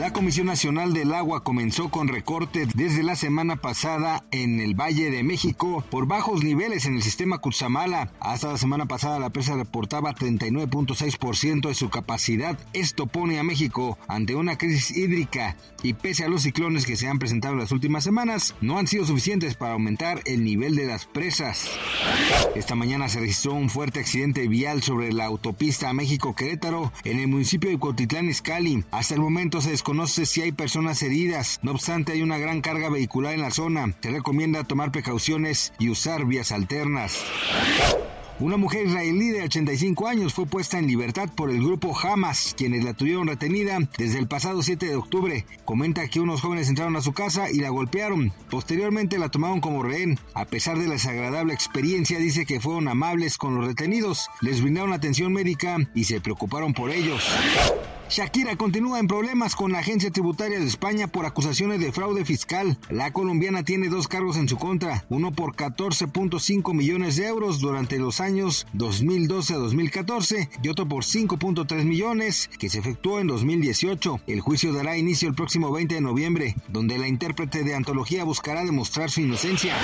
La Comisión Nacional del Agua comenzó con recortes desde la semana pasada en el Valle de México por bajos niveles en el sistema Cutzamala. Hasta la semana pasada la presa reportaba 39.6% de su capacidad. Esto pone a México ante una crisis hídrica y pese a los ciclones que se han presentado en las últimas semanas, no han sido suficientes para aumentar el nivel de las presas. Esta mañana se registró un fuerte accidente vial sobre la autopista México-Querétaro en el municipio de Cotitlán Izcalli. Hasta el momento se desconoce si hay personas heridas. No obstante, hay una gran carga vehicular en la zona. Se recomienda tomar precauciones y usar vías alternas. Una mujer israelí de 85 años fue puesta en libertad por el grupo Hamas, quienes la tuvieron retenida desde el pasado 7 de octubre. Comenta que unos jóvenes entraron a su casa y la golpearon. Posteriormente la tomaron como rehén. A pesar de la desagradable experiencia, dice que fueron amables con los retenidos, les brindaron atención médica y se preocuparon por ellos. Shakira continúa en problemas con la Agencia Tributaria de España por acusaciones de fraude fiscal. La colombiana tiene dos cargos en su contra, uno por 14.5 millones de euros durante los años 2012 a 2014 y otro por 5.3 millones que se efectuó en 2018. El juicio dará inicio el próximo 20 de noviembre, donde la intérprete de antología buscará demostrar su inocencia.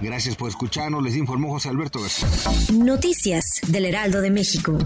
Gracias por escucharnos, les informó José Alberto García. Noticias del Heraldo de México.